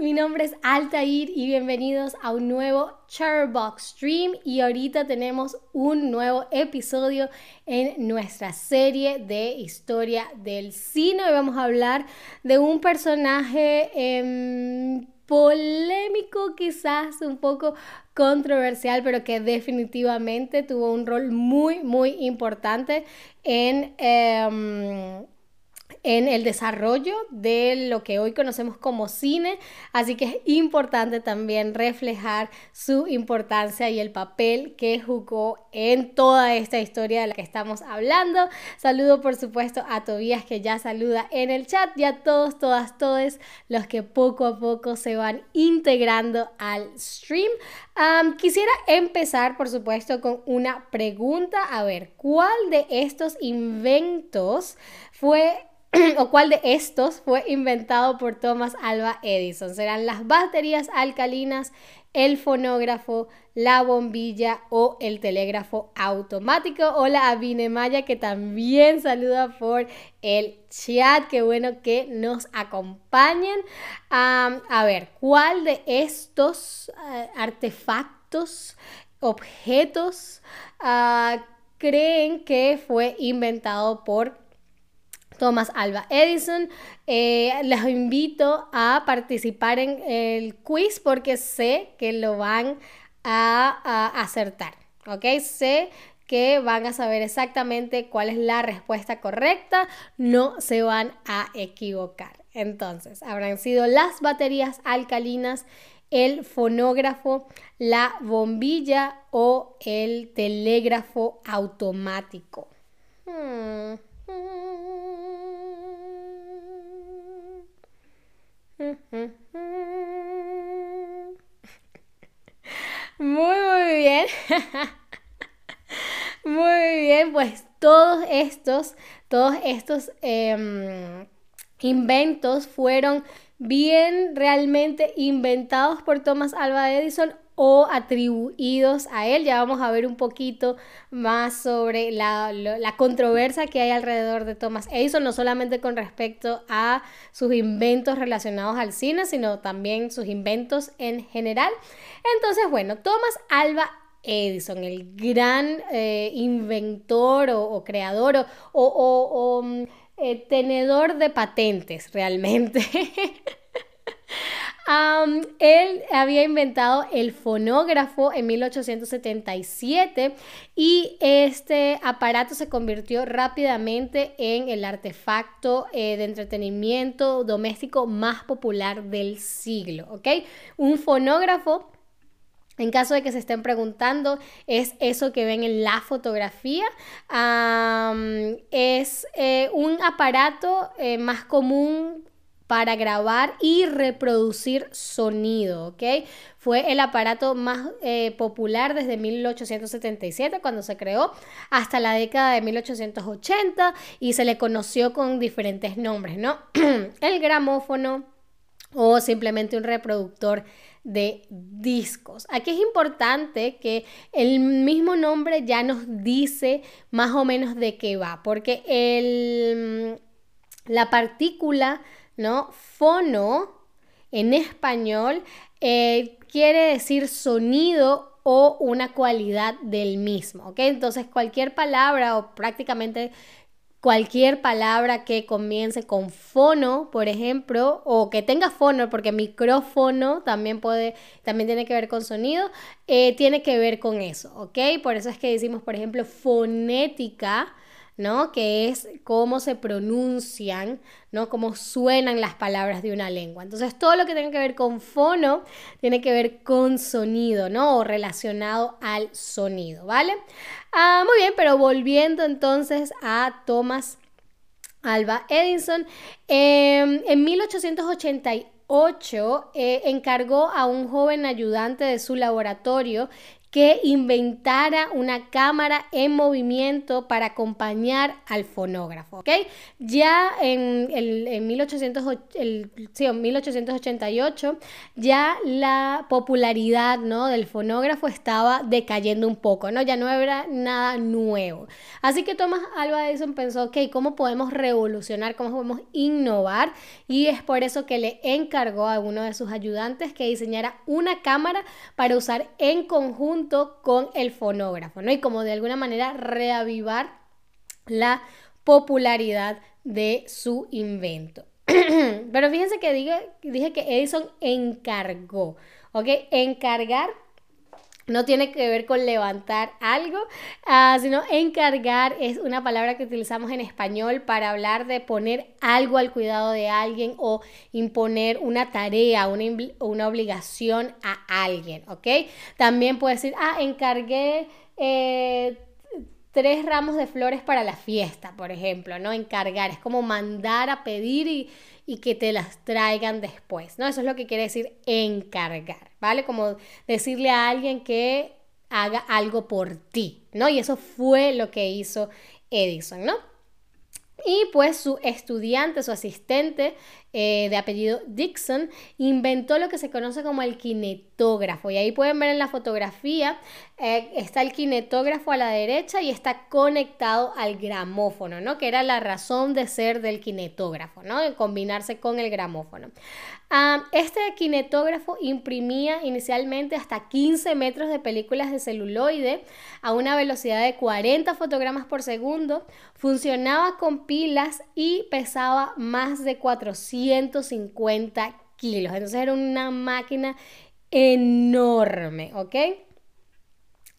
mi nombre es Altair y bienvenidos a un nuevo Charbox Stream y ahorita tenemos un nuevo episodio en nuestra serie de historia del cine. Hoy vamos a hablar de un personaje em, polémico, quizás un poco controversial, pero que definitivamente tuvo un rol muy, muy importante en... Em, en el desarrollo de lo que hoy conocemos como cine, así que es importante también reflejar su importancia y el papel que jugó en toda esta historia de la que estamos hablando. Saludo por supuesto a Tobías que ya saluda en el chat y a todos, todas, todos los que poco a poco se van integrando al stream. quisiera empezar, por supuesto, con una pregunta. A ver, ¿cuál de estos inventos fue o cuál de estos fue inventado por Thomas Alva Edison. Serán las baterías alcalinas, el fonógrafo, la bombilla o el telégrafo automático. Hola a Vinemaya que también saluda por el chat. Qué bueno que nos acompañen. a ver, ¿cuál de estos eh, artefactos, objetos, ah, creen que fue inventado por Thomas Alba Edison. Eh, les invito a participar en el quiz porque sé que lo van a, acertar. ¿Ok? Sé que van a saber exactamente cuál es la respuesta correcta. No se van a equivocar. Entonces, habrán sido las baterías alcalinas, el fonógrafo, la bombilla o el telégrafo automático. Hmm. Muy, muy bien. Muy bien, pues todos estos, todos estos em, inventos fueron bien realmente inventados por Thomas Alva Edison o atribuidos a él. Ya vamos a ver un poquito más sobre la, controversia que hay alrededor de Thomas Edison, no solamente con respecto a sus inventos relacionados al cine, sino también sus inventos en general. Entonces, bueno, Thomas Alba Edison, el gran eh, inventor o, creador o, mm, eh, tenedor de patentes realmente. él había inventado el fonógrafo en 1877 y este aparato se convirtió rápidamente en el artefacto eh, de entretenimiento doméstico más popular del siglo, ¿ok? Un fonógrafo en caso de que se estén preguntando, es eso que ven en la fotografía. es eh, un aparato eh, más común para grabar y reproducir sonido, ¿ok? Fue el aparato más eh, popular desde 1877 cuando se creó hasta la década de 1880 y se le conoció con diferentes nombres, ¿no? el gramófono o simplemente un reproductor de discos. Aquí es importante que el mismo nombre ya nos dice más o menos de qué va, porque el, la partícula ¿no? Fono en español eh, quiere decir sonido o una cualidad del mismo, ¿ok? Entonces cualquier palabra o prácticamente cualquier palabra que comience con fono, por ejemplo, o que tenga fono, porque micrófono también puede, también tiene que ver con sonido, eh, tiene que ver con eso, ¿ok? Por eso es que decimos, por ejemplo, fonética, ¿no? Que es cómo se pronuncian, ¿no? Cómo suenan las palabras de una lengua. Entonces, todo lo que tenga que ver con fono tiene que ver con sonido, ¿no? O relacionado al sonido, ¿vale? Ah, muy bien, pero volviendo entonces a Thomas Alba Edison, em, en 1888 eh, encargó a un joven ayudante de su laboratorio que inventara una cámara en movimiento para acompañar al fonógrafo. Ya en, el, en, 1888 ya la popularidad, ¿no? del fonógrafo estaba decayendo un poco, ¿no? Ya no era nada nuevo. Así que Thomas Alva Edison pensó, ok, ¿cómo podemos revolucionar, cómo podemos innovar? Y es por eso que le encargó a uno de sus ayudantes que diseñara una cámara para usar en conjunto con el fonógrafo, ¿no? Y como de alguna manera reavivar la popularidad de su invento. Pero fíjense que dije, dije que Edison encargó, ¿ok? Encargar no tiene que ver con levantar algo, ah, sino encargar es una palabra que utilizamos en español para hablar de poner algo al cuidado de alguien o imponer una tarea, una, una obligación a alguien, ¿ok? También puede decir, ah, encargué eh, tres ramos de flores para la fiesta, por ejemplo, ¿no? Encargar, es como mandar a pedir y y que te las traigan después, ¿no? Eso es lo que quiere decir encargar, ¿vale? Como decirle a alguien que haga algo por ti, ¿no? Y eso fue lo que hizo Edison, ¿no? Y pues su estudiante, su asistente eh, de apellido Dixon, inventó lo que se conoce como el kinetógrafo. Y ahí pueden ver en la fotografía, eh, está el kinetógrafo a la derecha y está conectado al gramófono, ¿no? Que era la razón de ser del kinetógrafo, ¿no? De combinarse con el gramófono. Ah, este kinetógrafo imprimía inicialmente hasta 15 metros de películas de celuloide a una velocidad de 40 fotogramas por segundo, funcionaba con pilas y pesaba más de 450 kilos. Entonces era una máquina enorme, ¿ok?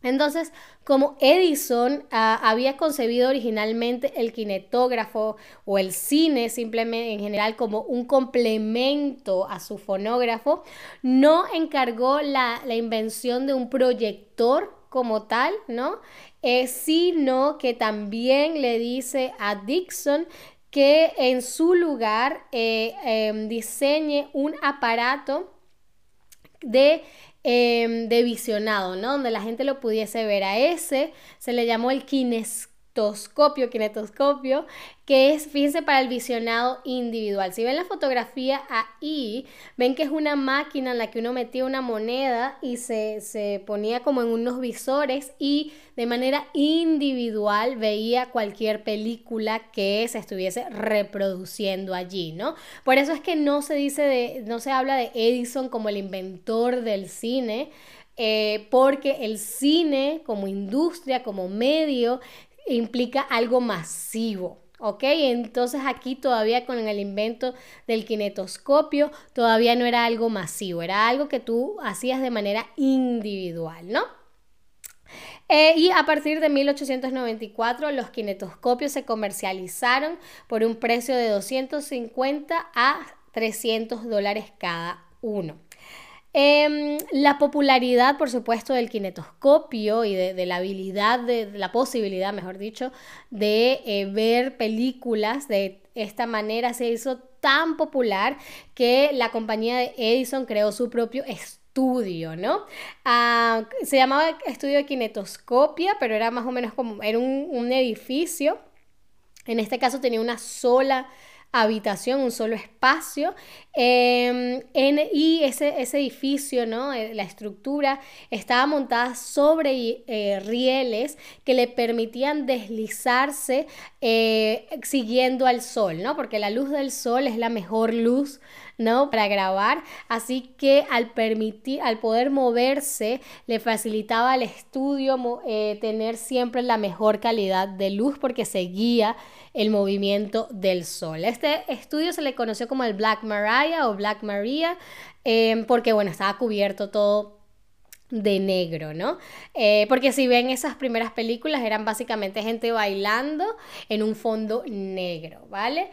Entonces, como Edison ah, había concebido originalmente el kinetógrafo o el cine simplemente en general como un complemento a su fonógrafo, no encargó la, invención de un proyector como tal, ¿no? Eh, sino que también le dice a Dixon que en su lugar eh, em, diseñe un aparato de Em, de visionado, ¿no? Donde la gente lo pudiese ver. A ese se le llamó el kinetoscopio, kinetoscopio, que es, fíjense, para el visionado individual. Si ven la fotografía ahí, ven que es una máquina en la que uno metía una moneda y se, se ponía como en unos visores y de manera individual veía cualquier película que se estuviese reproduciendo allí, ¿no? Por eso es que no se dice de, no se habla de Edison como el inventor del cine, eh, porque el cine como industria, como medio, implica algo masivo. ¿Ok? Entonces aquí todavía con el invento del kinetoscopio todavía no era algo masivo, era algo que tú hacías de manera individual, ¿no? Eh, y a partir de 1894 los kinetoscopios se comercializaron por un precio de 250 a 300 dólares cada uno. Em, la popularidad, por supuesto, del kinetoscopio y de, la habilidad, de, la posibilidad, mejor dicho, de eh, ver películas de esta manera se hizo tan popular que la compañía de Edison creó su propio estudio, ¿no? Ah, se llamaba estudio de kinetoscopia, pero era más o menos como, era un, un edificio. En este caso tenía una sola habitación, un solo espacio. Em, en, y ese, ese, edificio, ¿no? Eh, la estructura estaba montada sobre eh, rieles que le permitían deslizarse eh, siguiendo al sol, ¿no? Porque la luz del sol es la mejor luz ¿no? Para grabar. Así que al permitir, al poder moverse, le facilitaba al estudio tener siempre la mejor calidad de luz porque seguía el movimiento del sol. Este estudio se le conoció como el Black Maria o Black Maria em, porque, bueno, estaba cubierto todo de negro, ¿no? Eh, porque si ven esas primeras películas eran básicamente gente bailando en un fondo negro, ¿vale?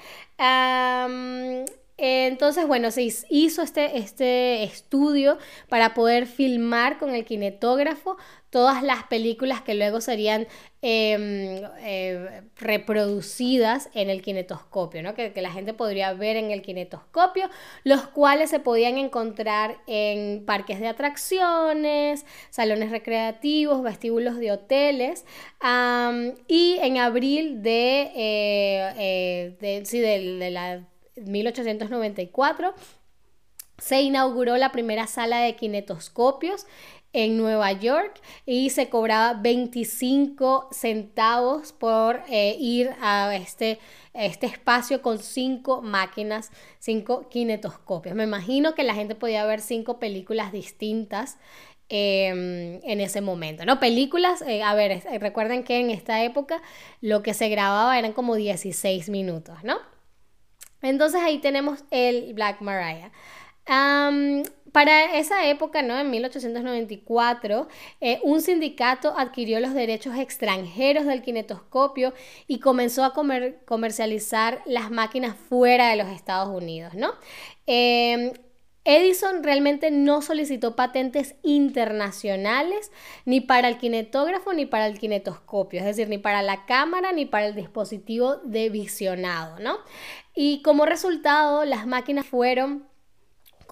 Entonces, bueno, se hizo este, este estudio para poder filmar con el kinetógrafo todas las películas que luego serían em, eh, reproducidas en el kinetoscopio, ¿no? que, la gente podría ver en el kinetoscopio, los cuales se podían encontrar en parques de atracciones, salones recreativos, vestíbulos de hoteles, y en abril de, eh, eh, sí, de la 1894 se inauguró la primera sala de kinetoscopios en Nueva York y se cobraba 25 centavos por eh, ir a este, este espacio con cinco máquinas, cinco kinetoscopios. Me imagino que la gente podía ver cinco películas distintas em, en ese momento, ¿no? Películas, eh, a ver, recuerden que en esta época lo que se grababa eran como 16 minutos, ¿no? Entonces ahí tenemos el Black Mariah para esa época, ¿no? En 1894, eh, un sindicato adquirió los derechos extranjeros del kinetoscopio y comenzó a comercializar las máquinas fuera de los Estados Unidos, ¿no? Em, Edison realmente no solicitó patentes internacionales ni para el kinetógrafo ni para el kinetoscopio, es decir, ni para la cámara ni para el dispositivo de visionado, ¿no? Y como resultado, las máquinas fueron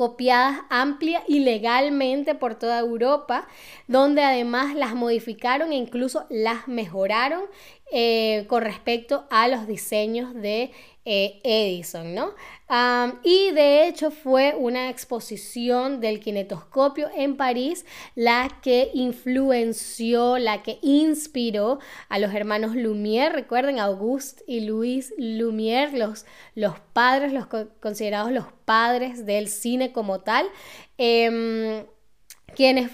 copiadas amplia y legalmente por toda Europa, donde además las modificaron e incluso las mejoraron eh, con respecto a los diseños de eh, Edison, ¿no? y de hecho fue una exposición del kinetoscopio en París la que influenció, la que inspiró a los hermanos Lumière, recuerden, Auguste y Louis Lumière, los, los padres, los considerados los padres del cine como tal. Em, quienes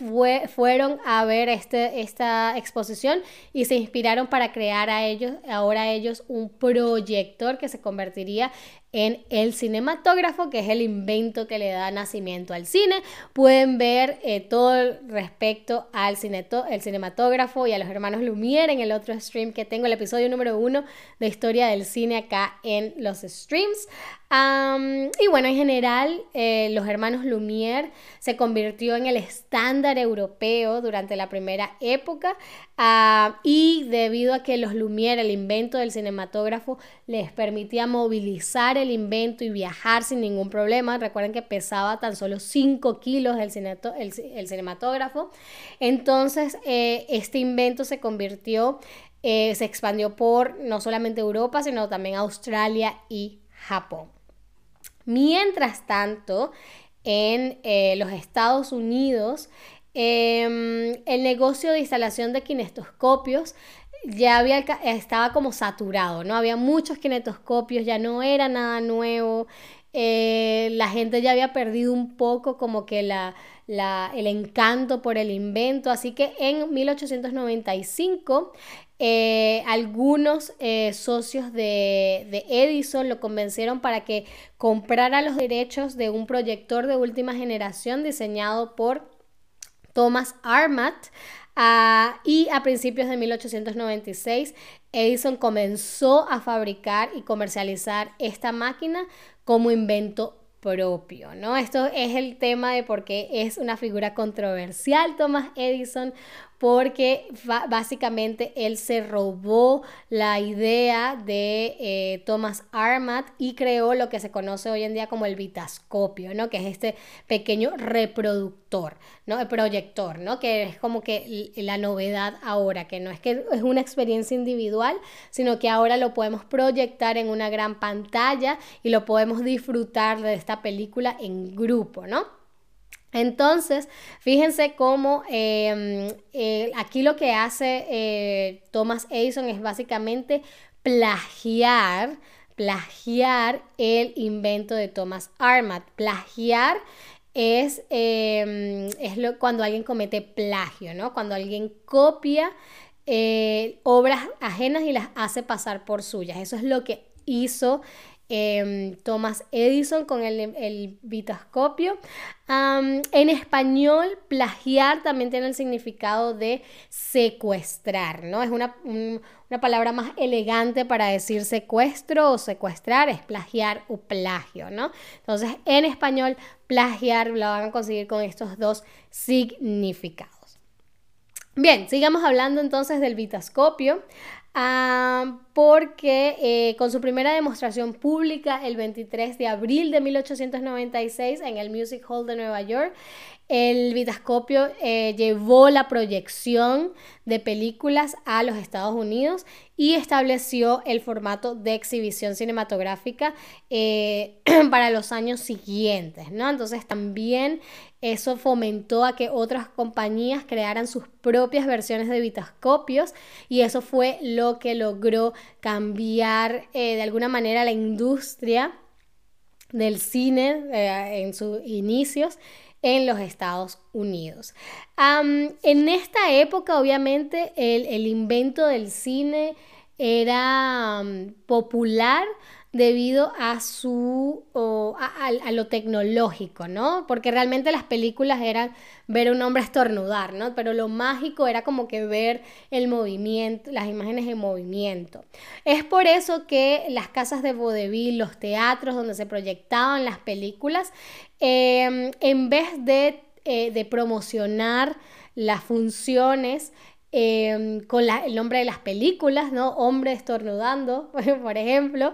fueron a ver este, esta exposición y se inspiraron para crear a ellos, ahora ellos un proyector que se convertiría en el cinematógrafo, que es el invento que le da nacimiento al cine. Pueden ver eh, todo respecto al el cinematógrafo y a los hermanos Lumière en el otro stream que tengo, el episodio número uno de historia del cine acá en los streams. y bueno, en general, eh, los hermanos Lumière se convirtió en el estándar europeo durante la primera época ah, y debido a que los Lumière, el invento del cinematógrafo, les permitía movilizar el invento y viajar sin ningún problema. Recuerden que pesaba tan solo 5 kilos el, cinematógrafo. Entonces, eh, este invento se convirtió, eh, se expandió por no solamente Europa, sino también Australia y Japón. Mientras tanto, en eh, los Estados Unidos, em, el negocio de instalación de kinestoscopios ya había, estaba como saturado, ¿no? Había muchos kinetoscopios, ya no era nada nuevo, eh, la gente ya había perdido un poco como que la, el encanto por el invento, así que en 1895 eh, algunos eh, socios de, de, Edison lo convencieron para que comprara los derechos de un proyector de última generación diseñado por Thomas Armat Y a principios de 1896, Edison comenzó a fabricar y comercializar esta máquina como invento propio, ¿no? Esto es el tema de por qué es una figura controversial Thomas Edison, porque básicamente él se robó la idea de eh, Thomas Armat y creó lo que se conoce hoy en día como el vitascopio, ¿no? que es este pequeño reproductor, ¿no? el proyector, ¿no? que es como que la novedad ahora, que no es que es una experiencia individual, sino que ahora lo podemos proyectar en una gran pantalla y lo podemos disfrutar de esta película en grupo, ¿no? Entonces, fíjense cómo em, aquí lo que hace eh, Thomas Edison es básicamente plagiar, plagiar el invento de Thomas Armat. Plagiar es, em, es lo, cuando alguien comete plagio, ¿no? Cuando alguien copia eh, obras ajenas y las hace pasar por suyas. Eso es lo que hizo em, Thomas Edison con el, el vitascopio. en español, plagiar también tiene el significado de secuestrar, ¿no? Es una, una palabra más elegante para decir secuestro o secuestrar, es plagiar o plagio, ¿no? Entonces, en español, plagiar lo van a conseguir con estos dos significados. Bien, sigamos hablando entonces del vitascopio. Ah, porque eh, con su primera demostración pública el 23 de abril de 1896 en el Music Hall de Nueva York, el vitascopio eh, llevó la proyección de películas a los Estados Unidos y estableció el formato de exhibición cinematográfica eh, para los años siguientes, ¿no? Entonces también eso fomentó a que otras compañías crearan sus propias versiones de vitascopios y eso fue lo que logró cambiar eh, de alguna manera la industria del cine en sus inicios en los Estados Unidos. en esta época, obviamente, el, invento del cine era popular debido a su a, lo tecnológico, ¿no? Porque realmente las películas eran ver a un hombre estornudar, ¿no? Pero lo mágico era como que ver el movimiento, las imágenes en movimiento. Es por eso que las casas de vodevil, los teatros donde se proyectaban las películas, em, en vez de, eh, de promocionar las funciones Em, con el nombre de las películas, ¿no? Hombre estornudando, por ejemplo,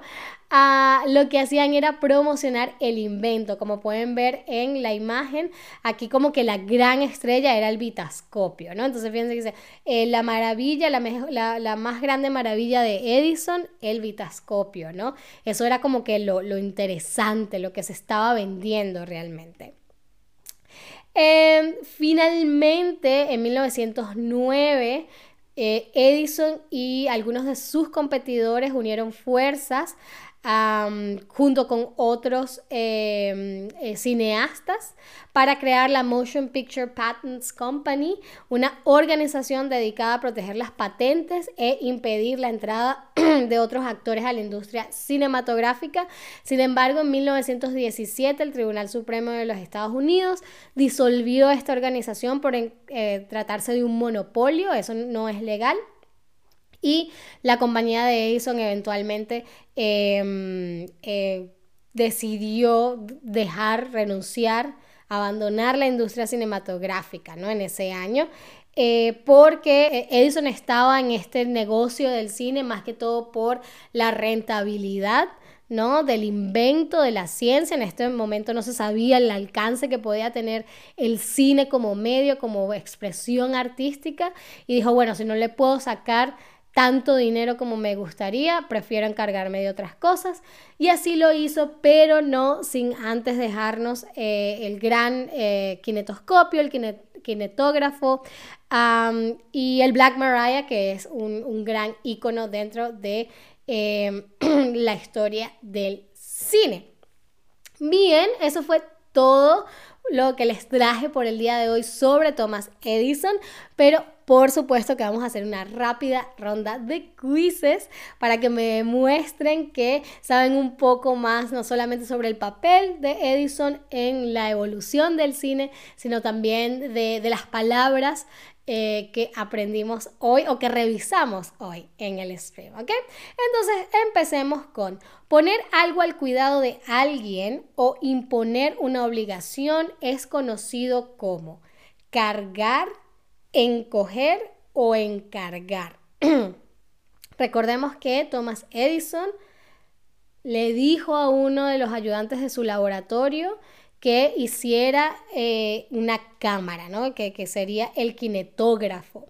lo que hacían era promocionar el invento. Como pueden ver en la imagen, aquí como que la gran estrella era el vitascopio, ¿no? Entonces fíjense que dice, eh, la maravilla, la, más grande maravilla de Edison, el vitascopio, ¿no? Eso era como que lo interesante, lo que se estaba vendiendo realmente. Em, finalmente, en 1909, eh, Edison y algunos de sus competidores unieron fuerzas junto con otros em, eh, cineastas para crear la Motion Picture Patents Company, una organización dedicada a proteger las patentes e impedir la entrada de otros actores a la industria cinematográfica. Sin embargo, en 1917 el Tribunal Supremo de los Estados Unidos disolvió esta organización por eh, tratarse de un monopolio, eso no es legal y la compañía de Edison eventualmente em, eh, decidió dejar, renunciar, abandonar la industria cinematográfica ¿no? en ese año. Eh, porque Edison estaba en este negocio del cine más que todo por la rentabilidad ¿no? del invento de la ciencia. En este momento no se sabía el alcance que podía tener el cine como medio, como expresión artística, y dijo, bueno, si no le puedo sacar tanto dinero como me gustaría, prefiero encargarme de otras cosas. Y así lo hizo, pero no sin antes dejarnos eh, el gran eh, kinetoscopio, el kinetógrafo y el Black Mariah, que es un, gran icono dentro de em, la historia del cine. Bien, eso fue todo lo que les traje por el día de hoy sobre Thomas Edison, pero por supuesto que vamos a hacer una rápida ronda de quizzes para que me demuestren que saben un poco más, no solamente sobre el papel de Edison en la evolución del cine, sino también de, las palabras eh, que aprendimos hoy o que revisamos hoy en el stream, ¿ok? Entonces empecemos con poner algo al cuidado de alguien o imponer una obligación es conocido como cargar encoger o encargar. Recordemos que Thomas Edison le dijo a uno de los ayudantes de su laboratorio que hiciera eh, una cámara, ¿no? que, sería el kinetógrafo.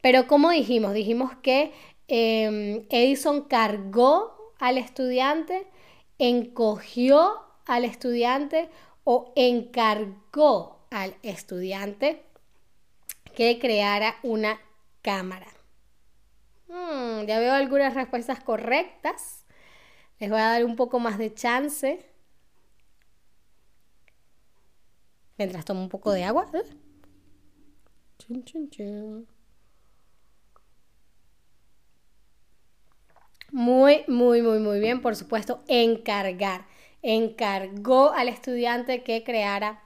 Pero como dijimos, dijimos que em, Edison cargó al estudiante, encogió al estudiante o encargó al estudiante que creara una cámara. Hmm, ya veo algunas respuestas correctas. Les voy a dar un poco más de chance. Mientras tomo un poco de agua. Muy, muy, muy, muy bien. Por supuesto, encargar. Encargó al estudiante que creara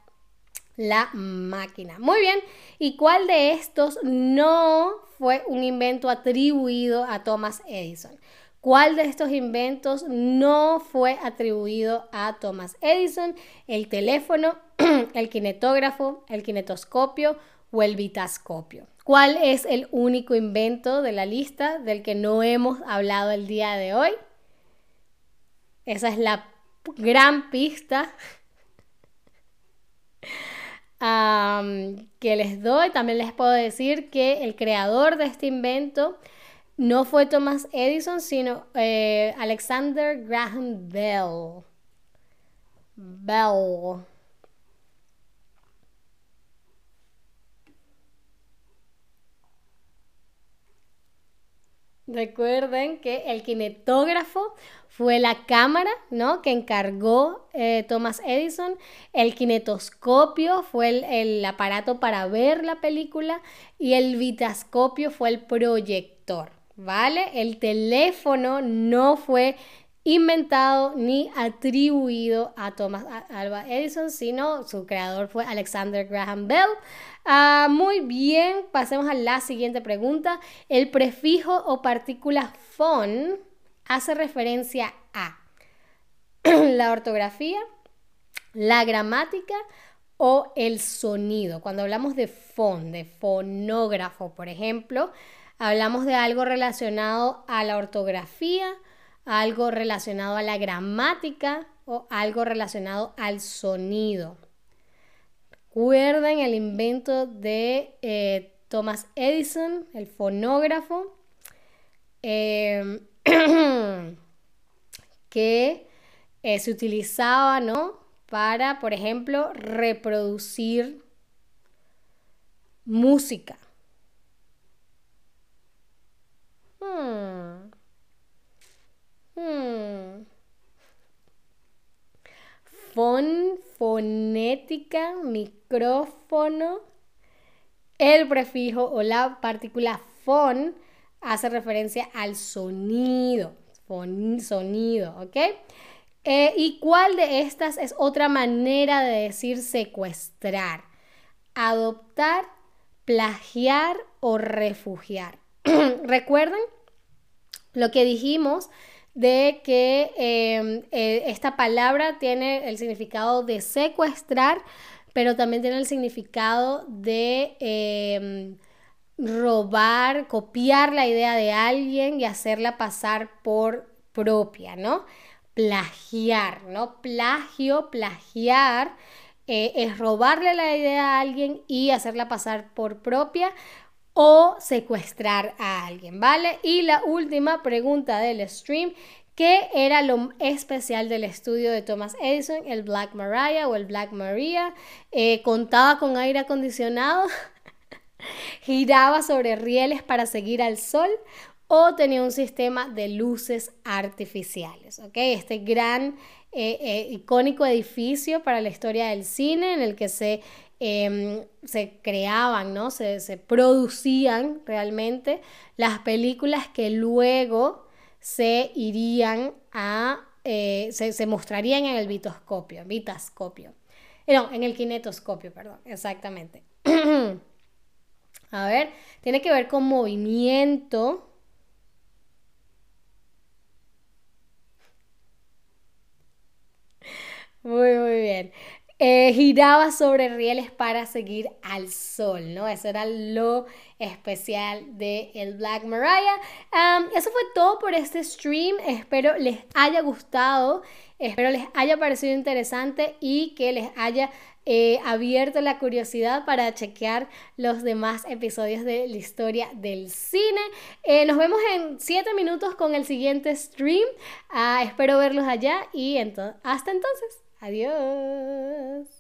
la máquina. Muy bien. ¿Y cuál de estos no fue un invento atribuido a Thomas Edison? ¿Cuál de estos inventos no fue atribuido a Thomas Edison? ¿El teléfono, el kinetógrafo, el kinetoscopio o el vitascopio? ¿Cuál es el único invento de la lista del que no hemos hablado el día de hoy? Esa es la gran pista que les doy. También les puedo decir que el creador de este invento no fue Thomas Edison, sino eh, Alexander Graham Bell. Bell. Recuerden que el kinetógrafo fue la cámara ¿no? que encargó eh, Thomas Edison. El kinetoscopio fue el, el, aparato para ver la película y el vitascopio fue el proyector. ¿Vale? El teléfono no fue inventado ni atribuido a Thomas Alva Edison, sino su creador fue Alexander Graham Bell. Ah, muy bien, pasemos a la siguiente pregunta. El prefijo o partícula phone hace referencia a la ortografía, la gramática o el sonido. Cuando hablamos de phone, de fonógrafo, por ejemplo, hablamos de algo relacionado a la ortografía, algo relacionado a la gramática o algo relacionado al sonido. Recuerden el invento de eh, Thomas Edison, el fonógrafo, em, que eh, se utilizaba ¿no? para, por ejemplo, reproducir música. Hmm. Hmm. Fon, fonética, micrófono. El prefijo o la partícula fon hace referencia al sonido. sonido, ¿ok? Eh, ¿Y cuál de estas es otra manera de decir secuestrar? Adoptar, plagiar o refugiar. ¿Recuerden lo que dijimos de que em, eh, esta palabra tiene el significado de secuestrar, pero también tiene el significado de em, robar, copiar la idea de alguien y hacerla pasar por propia, ¿no? Plagiar, ¿no? Plagio, plagiar. Eh, es robarle la idea a alguien y hacerla pasar por propia o secuestrar a alguien, ¿vale? Y la última pregunta del stream, ¿qué era lo especial del estudio de Thomas Edison, el Black Maria o el Black Maria? Eh, ¿Contaba con aire acondicionado? ¿Giraba sobre rieles para seguir al sol? ¿O tenía un sistema de luces artificiales? ¿ok? Este gran eh, eh, icónico edificio para la historia del cine en el que se Em, se creaban, ¿no? Se, producían realmente las películas que luego se irían a, eh, se, mostrarían en el vitoscopio, vitascopio. Eh, no, en el kinetoscopio, perdón, exactamente. a ver, tiene que ver con movimiento. Muy, muy bien. Eh, giraba sobre rieles para seguir al sol, ¿no? Eso era lo especial de el Black Mariah. eso fue todo por este stream. Espero les haya gustado, espero les haya parecido interesante y que les haya eh, abierto la curiosidad para chequear los demás episodios de la historia del cine. Eh, nos vemos en 7 minutos con el siguiente stream. Ah, espero verlos allá y hasta entonces. Adiós.